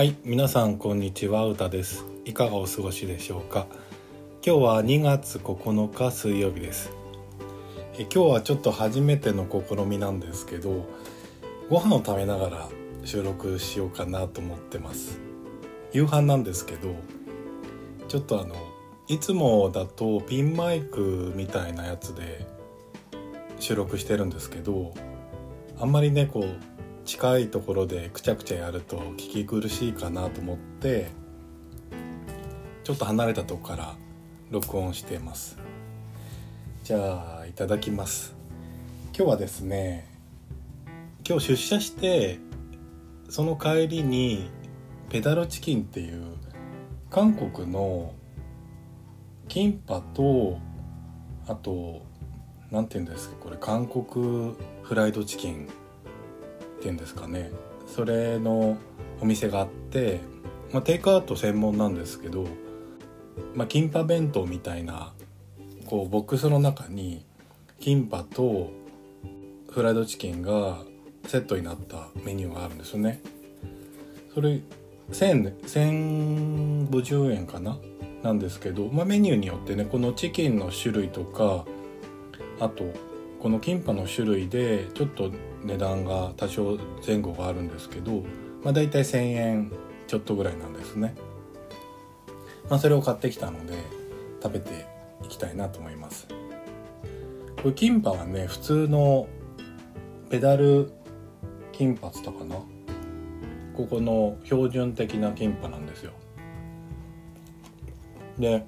はい皆さんこんにちはうたです。いかがお過ごしでしょうか？今日は2月9日水曜日です。え今日はちょっと初めての試みなんですけどご飯を食べながら収録しようかなと思ってます。夕飯なんですけどちょっとあのいつもだとピンマイクみたいなやつで収録してるんですけどあんまりねこう近いところでくちゃくちゃやると聞き苦しいかなと思ってちょっと離れたとこから録音しています。じゃあいただきます。今日はですね今日出社してその帰りにペダルチキンっていう韓国のキンパとあと何て言うんですかこれ韓国フライドチキン。っていうんですかねそれのお店があって、まあ、テイクアウト専門なんですけど、まあ、キンパ弁当みたいなこうボックスの中にキンパとフライドチキンがセットになったメニューがあるんですよね。それ1050円かな？なんですけど、まあ、メニューによってねこのチキンの種類とかあとこのキンパの種類でちょっと値段が多少前後があるんですけど、まあ、大体1,000円ちょっとぐらいなんですね。まあ、それを買ってきたので食べていきたいなと思います。これキンパはね普通のペダルキンパっつったかな？ここの標準的なキンパなんですよ。で、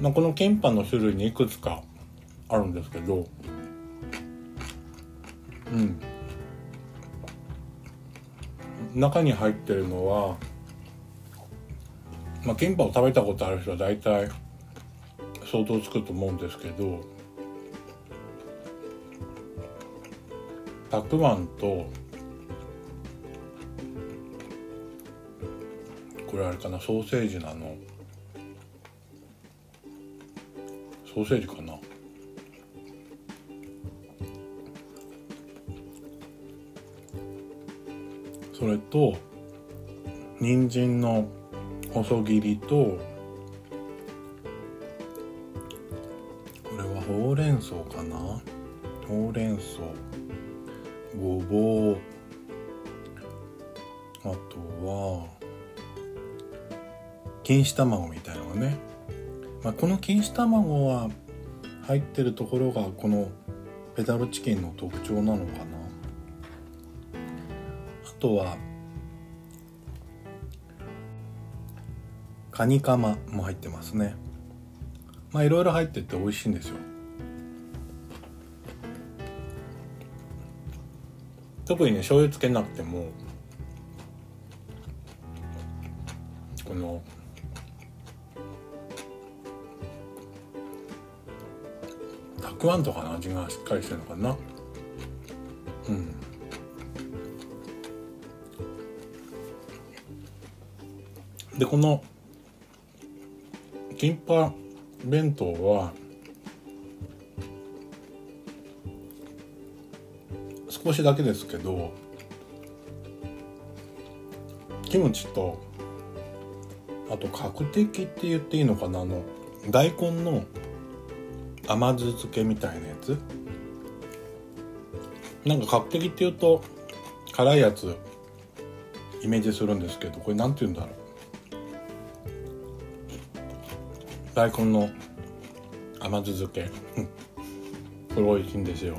まあ、このキンパの種類にいくつかあるんですけど。うん。中に入ってるのはまあキンパを食べたことある人は大体想像つくと思うんですけどたくあんとこれあれかなソーセージなの。ソーセージかな。それと人参の細切りとこれはほうれん草かな？ほうれん草ごぼうあとは錦糸卵みたいなのがね、まあ、この錦糸卵は入ってるところがこのペダルチキンの特徴なのかな？とはカニカマも入ってますね。まあいろいろ入ってて美味しいんですよ。特にね醤油つけなくてもこのたくあんとかの味がしっかりしてるのかな。でこのキンパ弁当は少しだけですけどキムチとあと角的って言っていいのかなあの大根の甘酢漬けみたいなやつ？なんか角的って言うと辛いやつイメージするんですけどこれ何て言うんだろう？大根の甘酢漬け。これ美味しいんですよ。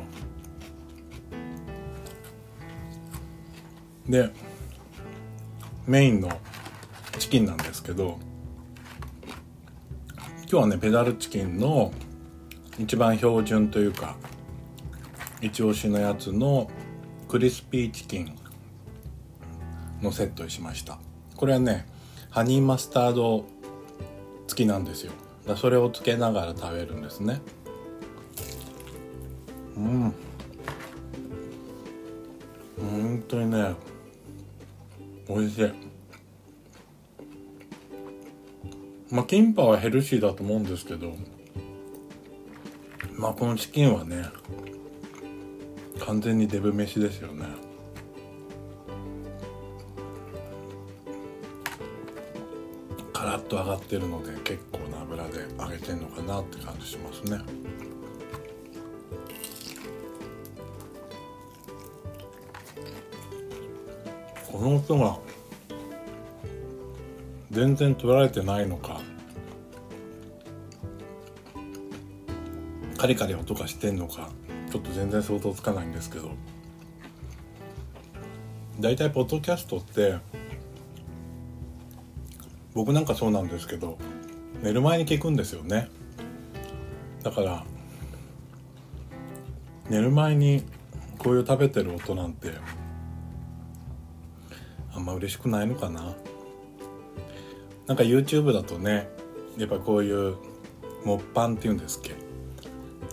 でメインのチキンなんですけど今日はねペダルチキンの一番標準というか一押しのやつのクリスピーチキンのセットにしました。これはねハニーマスタード付きなんですよ。それをつけながら食べるんですね。うん。本当にね美味しい。まあキンパはヘルシーだと思うんですけどまあこのチキンはね完全にデブ飯ですよね。カラッと上がってるので結構で揚げてんのかなって感じしますね。この音が全然取られてないのかカリカリ音がしてんのかちょっと全然想像つかないんですけど。大体ポッドキャストって僕なんかそうなんですけど寝る前に聞くんですよね。だから寝る前にこういう食べてる音なんてあんま嬉しくないのかな。なんか YouTube だとねやっぱこういうモッパンっていうんですっけ。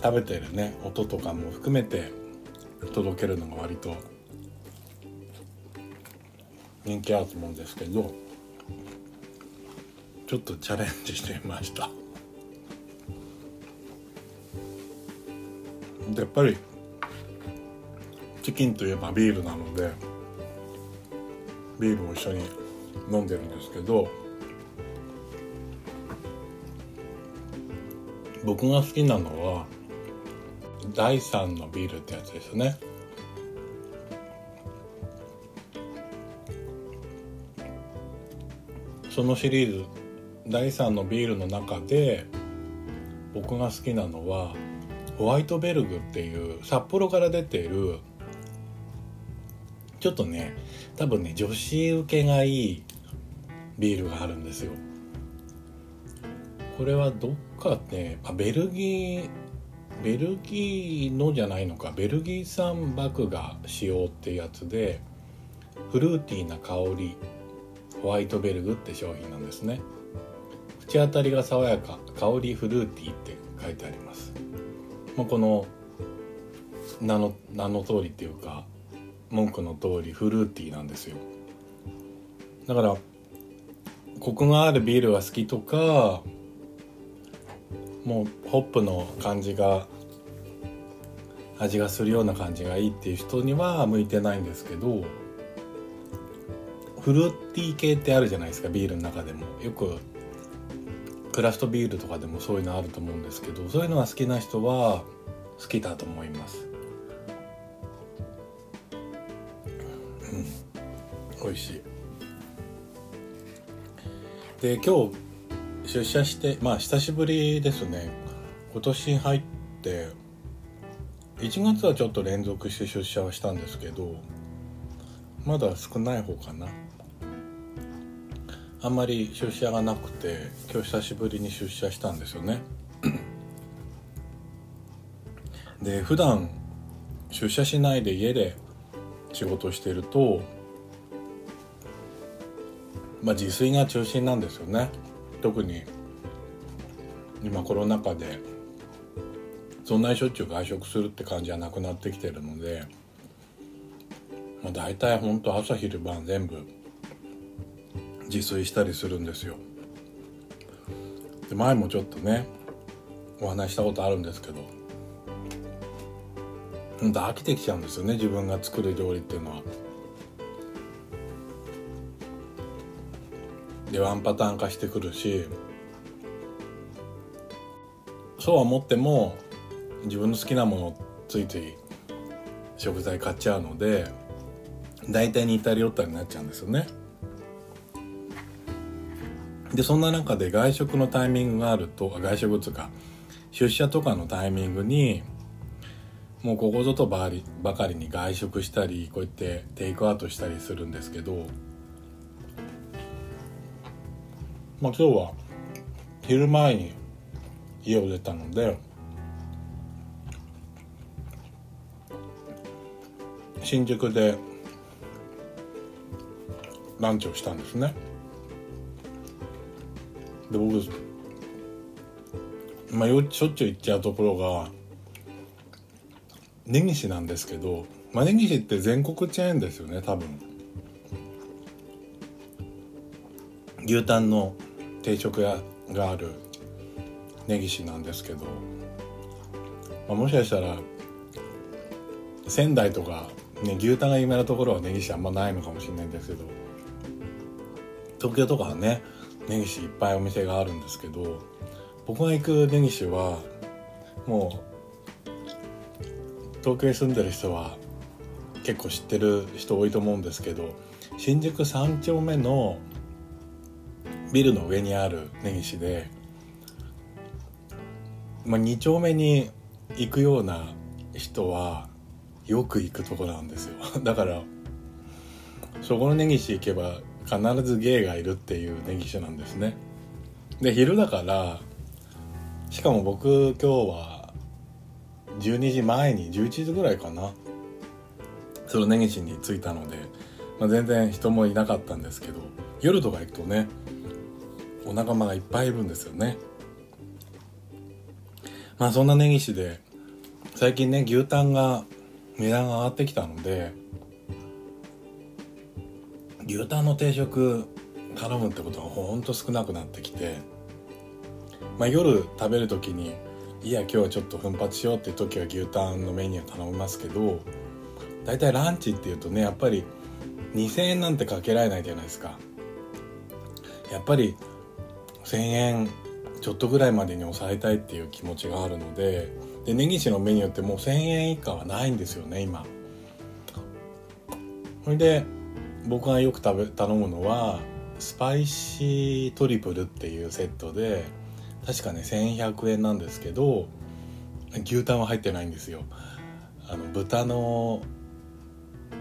食べてるね音とかも含めて届けるのが割と人気あると思うんですけどちょっとチャレンジしてみました。でやっぱりチキンといえばビールなのでビールも一緒に飲んでるんですけど僕が好きなのは第3のビールってやつですね。そのシリーズ第3のビールの中で僕が好きなのはホワイトベルグっていう札幌から出ているちょっとね多分ね女子受けがいいビールがあるんですよ。これはどっかねあベルギーベルギーのじゃないのかベルギー産麦芽使用ってやつでフルーティーな香りホワイトベルグって商品なんですね。口当たりが爽やか香りフルーティーって書いてあります。まあ、この名の名の通りっていうか文句の通りフルーティーなんですよ。だからコクがあるビールが好きとかもうホップの感じが味がするような感じがいいっていう人には向いてないんですけどフルーティー系ってあるじゃないですかビールの中でも。よくクラフトビールとかでもそういうのあると思うんですけどそういうのが好きな人は好きだと思います。うん。美味しい。で今日出社してまあ久しぶりですね。今年入って1月はちょっと連続して出社はしたんですけどまだ少ない方かな。あんまり出社がなくて今日久しぶりに出社したんですよね。で普段出社しないで家で仕事してるとまあ自炊が中心なんですよね。特に今コロナ禍でそんなにしょっちゅう外食するって感じはなくなってきてるので、まあ、大体ほんと朝昼晩全部自炊したりするんですよ。で前もちょっとねお話したことあるんですけどほんと飽きてきちゃうんですよね自分が作る料理っていうのは。でワンパターン化してくるしそうは思っても自分の好きなものついつい食材買っちゃうので大体似たり寄ったりになっちゃうんですよね。でそんな中で外食のタイミングがあると外食つか出社とかのタイミングにもうここぞとばりばかりに外食したりこうやってテイクアウトしたりするんですけどまあ今日は昼前に家を出たので新宿でランチをしたんですね。で僕まあしょっちゅう行っちゃうところが根岸なんですけど、まあ、根岸って全国チェーンですよね多分。牛タンの定食屋がある根岸なんですけど、まあ、もしかしたら仙台とか、ね、牛タンが有名なところは根岸あんまないのかもしれないんですけど東京とかはね根岸いっぱいお店があるんですけど僕が行く根岸はもう東京に住んでる人は結構知ってる人多いと思うんですけど新宿3丁目のビルの上にある根岸で、まあ、2丁目に行くような人はよく行くとこなんですよ。だからそこの根岸行けば必ず芸がいるっていう根岸なんですね。で昼だからしかも僕今日は12時前に11時ぐらいかなその根岸に着いたので、まあ、全然人もいなかったんですけど夜とか行くとねお仲間がいっぱいいるんですよね。まあそんな根岸で最近ね牛タンが値段が上がってきたので牛タンの定食頼むってことがほんと少なくなってきて、まあ、夜食べる時にいや今日はちょっと奮発しようっていう時は牛タンのメニュー頼みますけど大体ランチっていうとねやっぱり2,000円なんてかけられないじゃないですか。やっぱり1,000円ちょっとぐらいまでに抑えたいっていう気持ちがあるのでで根岸のメニューってもう1,000円以下はないんですよね今。それで僕がよく食べ頼むのはスパイシートリプルっていうセットで確かね1100円なんですけど牛タンは入ってないんですよ。あの豚の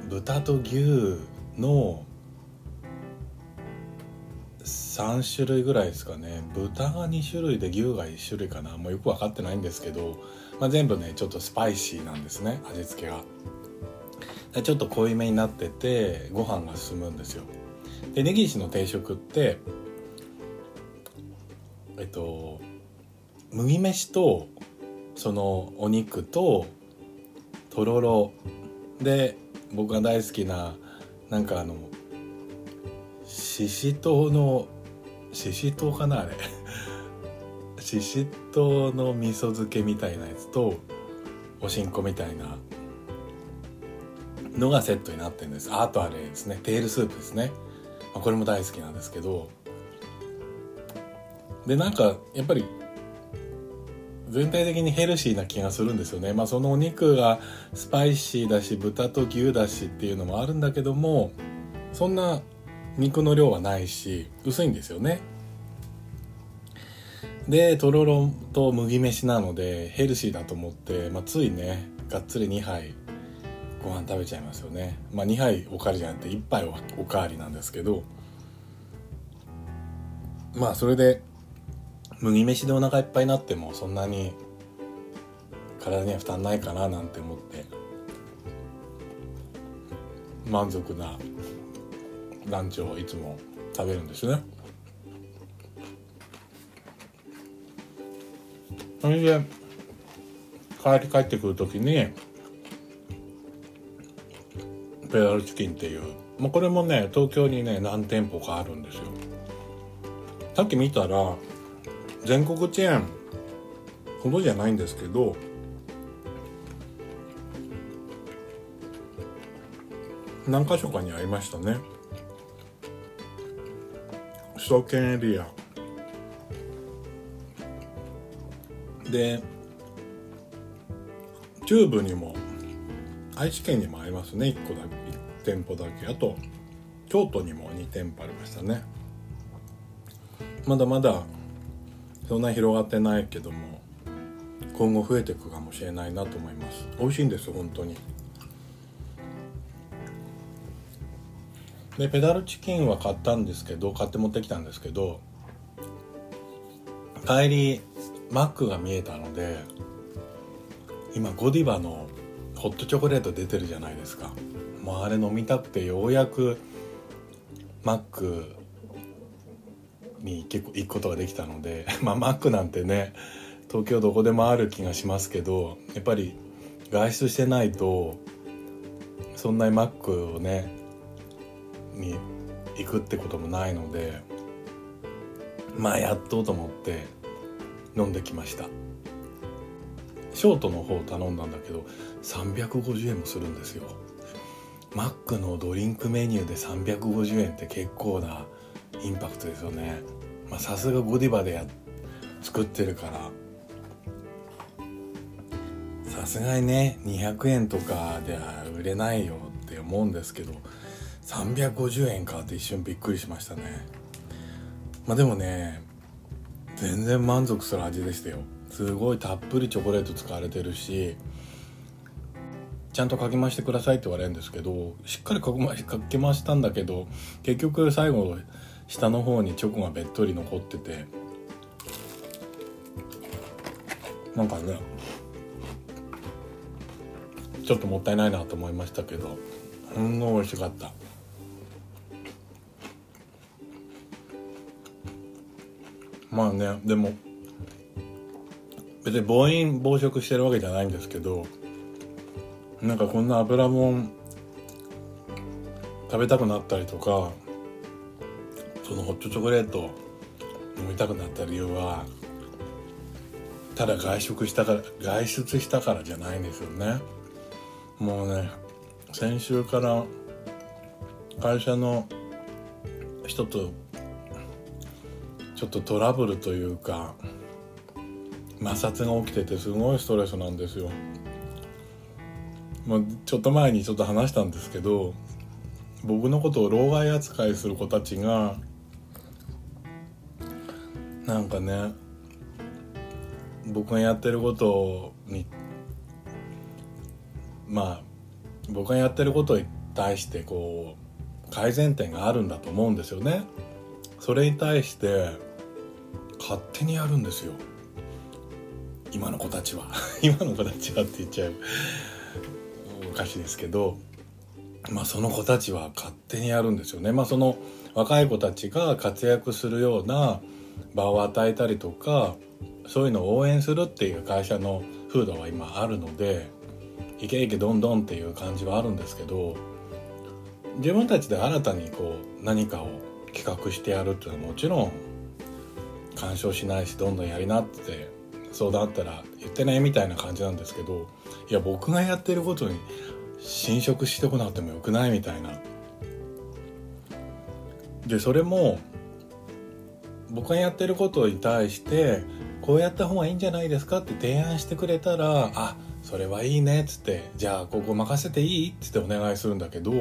豚と牛の3種類ぐらいですかね。豚が2種類で牛が1種類かな。もうよく分かってないんですけど、まあ、全部ねちょっとスパイシーなんですね味付けが。ちょっと濃いめになっててご飯が進むんですよ。で根岸の定食ってえっと麦飯とそのお肉ととろろ。で僕が大好きななんかあのししとうのししとうかなあれ。ししとうの味噌漬けみたいなやつとおしんこみたいなのがセットになってるんです。あとあれですね。テールスープですね、まあ、これも大好きなんですけど。でなんかやっぱり全体的にヘルシーな気がするんですよね。まあそのお肉がスパイシーだし豚と牛だしっていうのもあるんだけどもそんな肉の量はないし薄いんですよね。でとろろと麦飯なのでヘルシーだと思って、まあ、ついねがっつり2杯ご飯食べちゃいますよね。まあ2杯おかわりじゃなくて1杯おかわりなんですけど。まあそれで麦飯でお腹いっぱいになってもそんなに体には負担ないかななんて思って。満足なランチをいつも食べるんですね。それで帰り帰ってくる時にペダルチキンっていう、まあ、これもね東京にね何店舗かあるんですよ。さっき見たら全国チェーンほどじゃないんですけど何箇所かにありましたね。首都圏エリア。で中部にも愛知県にもありますね。1個だけ1店舗だけ。あと京都にも2店舗ありましたね。まだまだそんな広がってないけども今後増えていくかもしれないなと思います。美味しいんです本当に。でペダルチキンは買ったんですけど買って持ってきたんですけど帰りマックが見えたので今ゴディバのホットチョコレート出てるじゃないですか。もうあれ飲みたくてようやくマックに結構行くことができたので まあマックなんてね東京どこでもある気がしますけどやっぱり外出してないとそんなにマックをねに行くってこともないのでまあやっとと思って飲んできました。ショートの方頼んだんだけど350円もするんですよ。マックのドリンクメニューで350円って結構なインパクトですよね。まあさすがゴディバでや作ってるから。さすがにね200円とかでは売れないよって思うんですけど350円かって一瞬びっくりしましたね。まあでもね全然満足する味でしたよ。すごいたっぷりチョコレート使われてるしちゃんとかき回してくださいって言われるんですけどしっかりかき回したんだけど結局最後下の方にチョコがべっとり残っててなんかねちょっともったいないなと思いましたけどほんの美味しかった。まあねでも別に暴飲暴食してるわけじゃないんですけどなんかこんな油もん食べたくなったりとかそのホットチョコレート飲みたくなった理由はただ外食したから外出したからじゃないんですよね。もうね先週から会社の人とちょっとトラブルというか摩擦が起きててすごいストレスなんですよ。まあ、ちょっと前にちょっと話したんですけど僕のことを老害扱いする子たちがなんかね僕がやってることにまあ僕がやってることに対してこう改善点があるんだと思うんですよね。それに対して勝手にやるんですよ今の子たちは。今の子たちはって言っちゃう。おかしいですけど。まあその子たちは勝手にやるんですよね。まあその若い子たちが活躍するような場を与えたりとかそういうのを応援するっていう会社の風土は今あるのでいけいけどんどんっていう感じはあるんですけど自分たちで新たにこう何かを企画してやるっていうのはもちろん干渉しないしどんどんやりなって相談あったら言ってねみたいな感じなんですけどいや僕がやってることに侵食してこなくてもよくないみたいな。でそれも僕がやってることに対してこうやった方がいいんじゃないですかって提案してくれたらあそれはいいねっつってじゃあここ任せていいっつってお願いするんだけど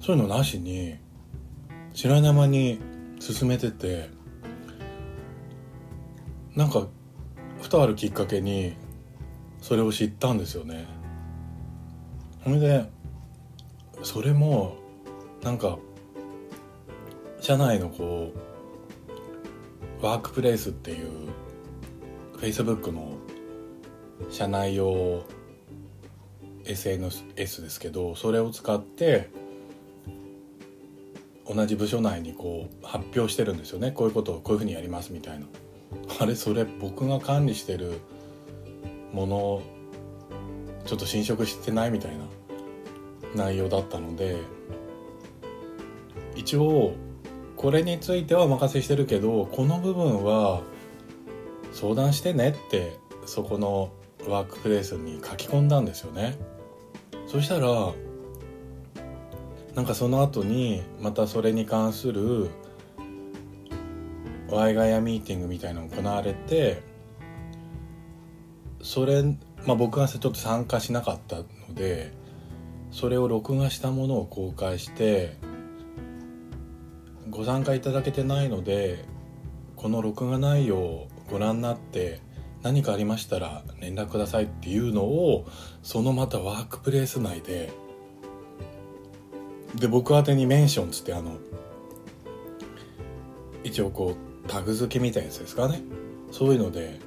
そういうのなしに知らない間に進めててなんかふとあるきっかけにそれを知ったんですよね。ほんでそれもなんか社内のこうワークプレイスっていう Facebook の社内用 SNS ですけどそれを使って同じ部署内にこう発表してるんですよね。こういうことをこういうふうにやりますみたいな。あれそれ僕が管理してるものちょっと侵食してないみたいな内容だったので一応これについてはお任せしてるけどこの部分は相談してねってそこのワークプレイスに書き込んだんですよね。そしたらなんかその後にまたそれに関するワイガヤミーティングみたいなのが行われてそれ、まあ、僕がちょっと参加しなかったのでそれを録画したものを公開してご参加いただけてないのでこの録画内容をご覧になって何かありましたら連絡くださいっていうのをそのまたワークプレイス内でで僕宛にメンションつってあの一応こうタグ付けみたいなやつですかねそういうので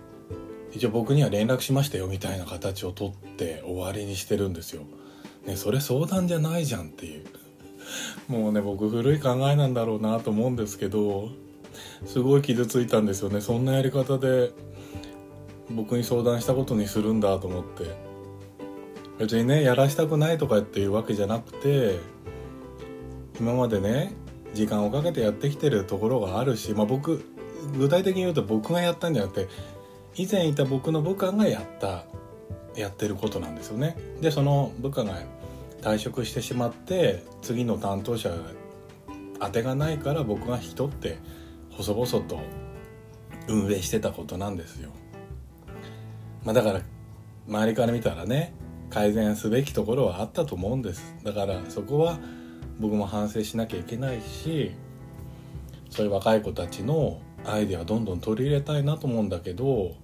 一応僕には連絡しましたよみたいな形をとって終わりにしてるんですよ。ねそれ相談じゃないじゃんっていう。もうね僕古い考えなんだろうなと思うんですけどすごい傷ついたんですよねそんなやり方で僕に相談したことにするんだと思って別にねやらしたくないとかっていうわけじゃなくて今までね時間をかけてやってきてるところがあるし、まあ、僕具体的に言うと僕がやったんじゃなくて以前いた僕の部下がやったやってることなんですよね。でその部下が退職してしまって次の担当者当てがないから僕が引き取って細々と運営してたことなんですよ。まあ、だから周りから見たらね改善すべきところはあったと思うんですだからそこは僕も反省しなきゃいけないしそういう若い子たちのアイデアどんどん取り入れたいなと思うんだけど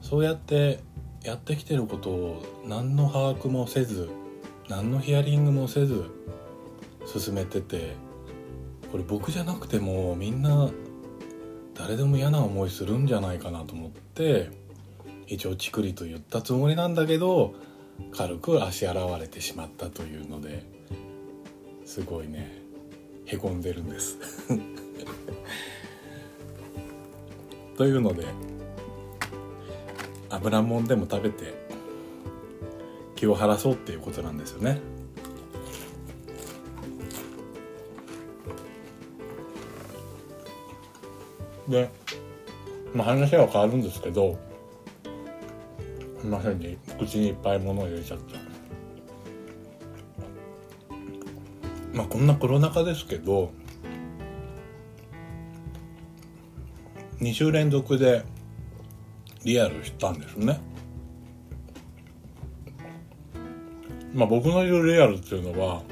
そうやってやってきてることを何の把握もせず何のヒアリングもせず進めててこれ僕じゃなくてもみんな誰でも嫌な思いするんじゃないかなと思って一応チクリと言ったつもりなんだけど軽く足洗われてしまったというのですごいね。へこんでるんです。というので油もんでも食べて気を晴らそうっていうことなんですよね。で、まあ、話は変わるんですけどすいませんね。口にいっぱい物を入れちゃったまあこんなコロナ禍ですけど2週連続でリアルしたんですね。まあ僕の言うリアルっていうのは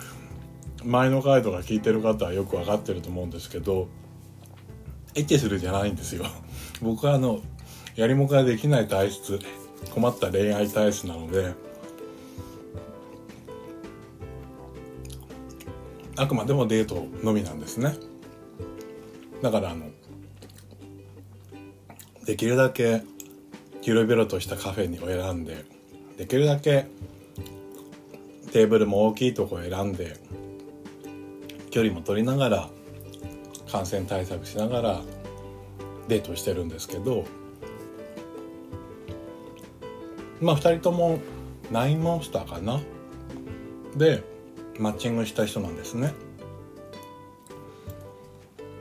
前の回とか聞いてる方はよく分かってると思うんですけどエッチするじゃないんですよ。僕はあのやりもかできない体質困った恋愛体質なのであくまでもデートのみなんですね。だからあのできるだけ広々としたカフェにを選んでできるだけテーブルも大きいとこを選んで距離も取りながら感染対策しながらデートしてるんですけどまあ2人ともナインモンスターかな。でマッチングした人なんですね。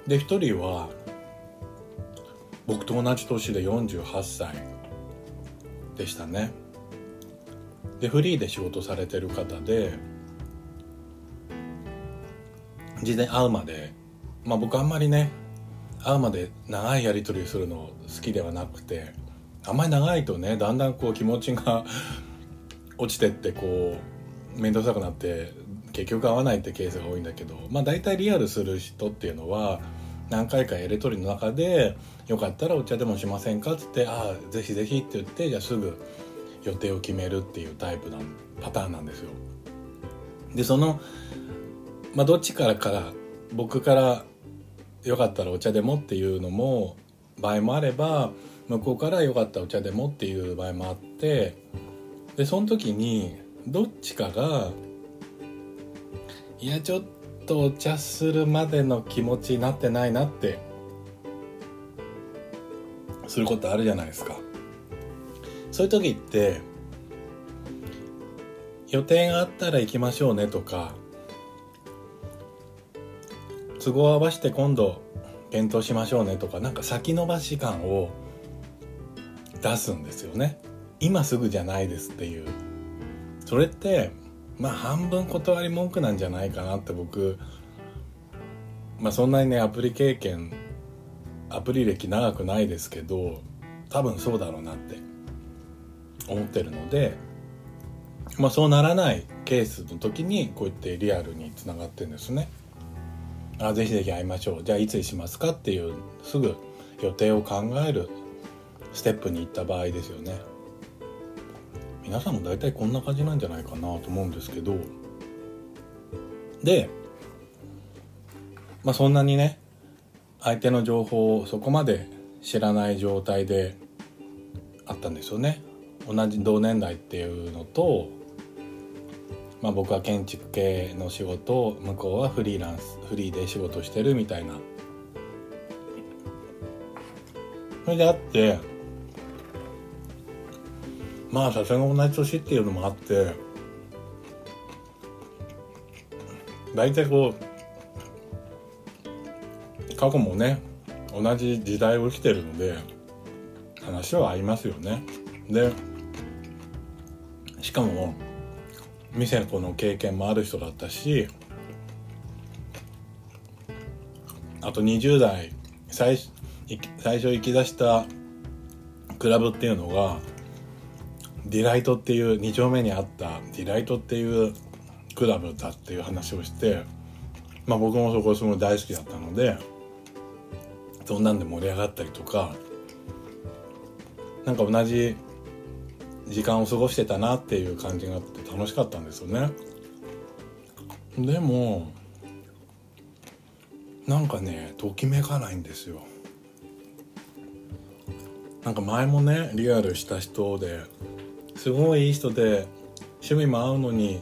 で1人は僕と同じ年で48歳でしたね。でフリーで仕事されてる方で事前会うまでまあ僕あんまりね会うまで長いやり取りするの好きではなくてあんまり長いとねだんだんこう気持ちが落ちてってこう面倒くさくなって結局会わないってケースが多いんだけどまあ大体リアルする人っていうのは何回かやり取りの中で「よかったらお茶でもしませんか?」っつって「ああぜひぜひ」って言ってじゃあすぐ予定を決めるっていうタイプのパターンなんですよ。でそのまあどっちからから僕からよかったらお茶でもっていうのも場合もあれば向こうからよかったらお茶でもっていう場合もあってでその時にどっちかがいやちょっとお茶するまでの気持ちになってないなってすることあるじゃないですか。そういう時って予定があったら行きましょうねとか都合合わせて今度検討しましょうねとかなんか先延ばし感を出すんですよね。今すぐじゃないですっていう。それってまあ半分断り文句なんじゃないかなって僕まあそんなにねアプリ経験アプリ歴長くないですけど多分そうだろうなって思ってるのでまあそうならないケースの時にこうやってリアルにつながってるんですね。あぜひぜひ会いましょうじゃあいつにしますかっていうすぐ予定を考えるステップに行った場合ですよね皆さんも大体こんな感じなんじゃないかなと思うんですけど。でまあそんなにね相手の情報をそこまで知らない状態であったんですよね。同じ同年代っていうのとまあ、僕は建築系の仕事向こうはフリーランスフリーで仕事してるみたいな。それであってまあさすが同じ年っていうのもあって大体こう過去もね同じ時代を生きてるので話は合いますよね。でしかも店子の経験もある人だったしあと20代最最初行き出したクラブっていうのがディライトっていう2丁目にあったディライトっていうクラブだっていう話をしてまあ僕もそこすごい大好きだったのでそんなんで盛り上がったりとかなんか同じ時間を過ごしてたなっていう感じがあって楽しかったんですよね。でもなんかねときめかないんですよ。なんか前もねリアルした人ですごいいい人で趣味も合うのに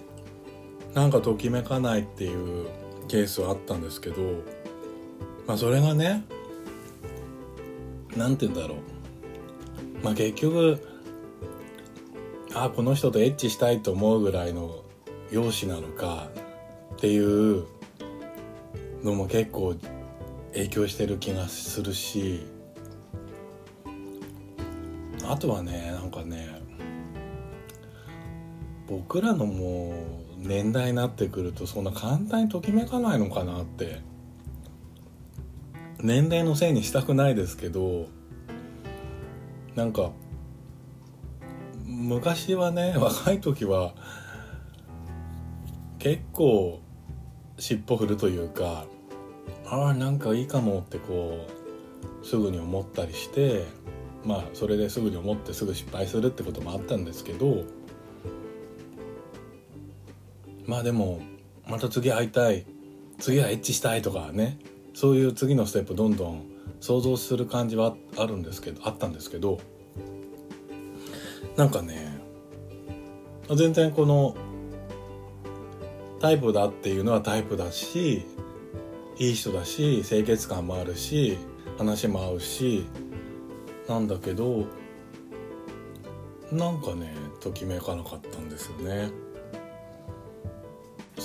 なんかときめかないっていうケースはあったんですけどまあそれがね何て言うんだろう。まあ結局あこの人とエッチしたいと思うぐらいの容姿なのかっていうのも結構影響してる気がするしあとはね僕らのもう年代になってくるとそんな簡単にときめかないのかなって。年齢のせいにしたくないですけどなんか昔はね 若い時は結構尻尾振るというかああなんかいいかもってこうすぐに思ったりしてまあそれですぐに思ってすぐ失敗するってこともあったんですけどまあでもまた次会いたい。次はエッチしたいとかね。そういう次のステップどんどん想像する感じはあるんですけどあったんですけど。なんかね全然このタイプだっていうのはタイプだしいい人だし清潔感もあるし話も合うしなんだけどなんかねときめかなかったんですよね。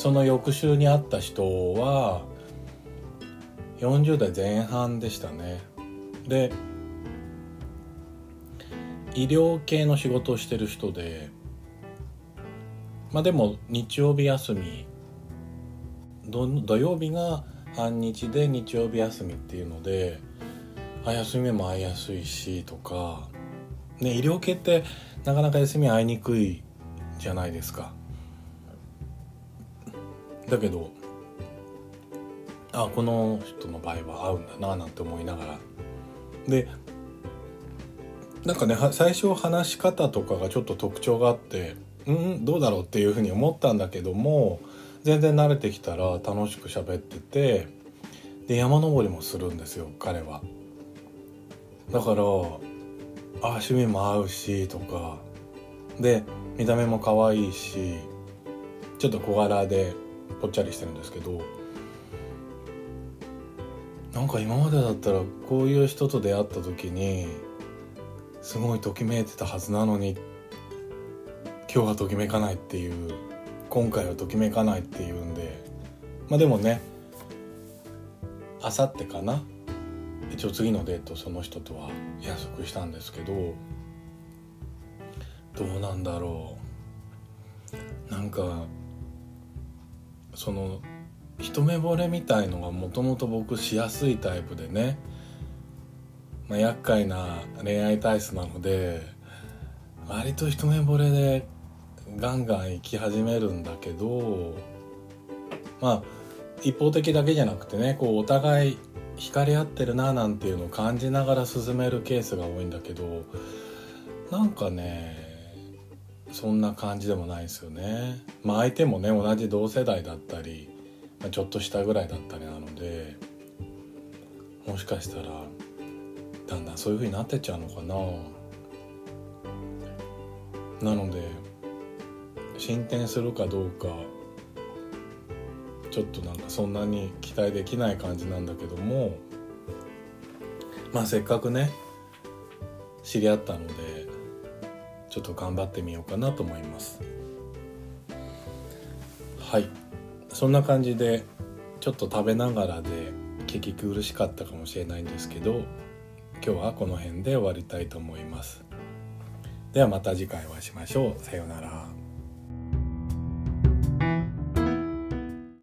その翌週に会った人は40代前半でしたね。で医療系の仕事をしてる人でまあでも日曜日休み土曜日が半日で日曜日休みっていうのであ休みも会いやすいしとか。ね医療系ってなかなか休み会いにくいじゃないですか。だけどあこの人の場合は合うんだななんて思いながらでなんかね最初話し方とかがちょっと特徴があってうんどうだろうっていうふうに思ったんだけども全然慣れてきたら楽しく喋っててで山登りもするんですよ彼は。だからあ趣味も合うしとかで見た目も可愛いしちょっと小柄でぽっちゃりしてるんですけどなんか今までだったらこういう人と出会った時にすごいときめいてたはずなのに今日はときめかないっていう今回はときめかないっていうんでまあでもねあさってかな一応次のデートその人とは約束したんですけどどうなんだろう。なんかその一目惚れみたいのがもともと僕しやすいタイプでね。まあ、厄介な恋愛体質なので割と一目惚れでガンガン行き始めるんだけどまあ一方的だけじゃなくてねこうお互い惹かれ合ってるななんていうのを感じながら進めるケースが多いんだけどなんかねそんな感じでもないですよね。まあ相手もね同じ同世代だったり、まあ、ちょっと下ぐらいだったりなのでもしかしたらだんだんそういう風になってっちゃうのかななので進展するかどうかちょっとなんかそんなに期待できない感じなんだけどもまあせっかくね知り合ったのでちょっと頑張ってみようかなと思います。はい。そんな感じでちょっと食べながらで聞き苦しかったかもしれないんですけど今日はこの辺で終わりたいと思います。ではまた次回お会いしましょう。さようなら。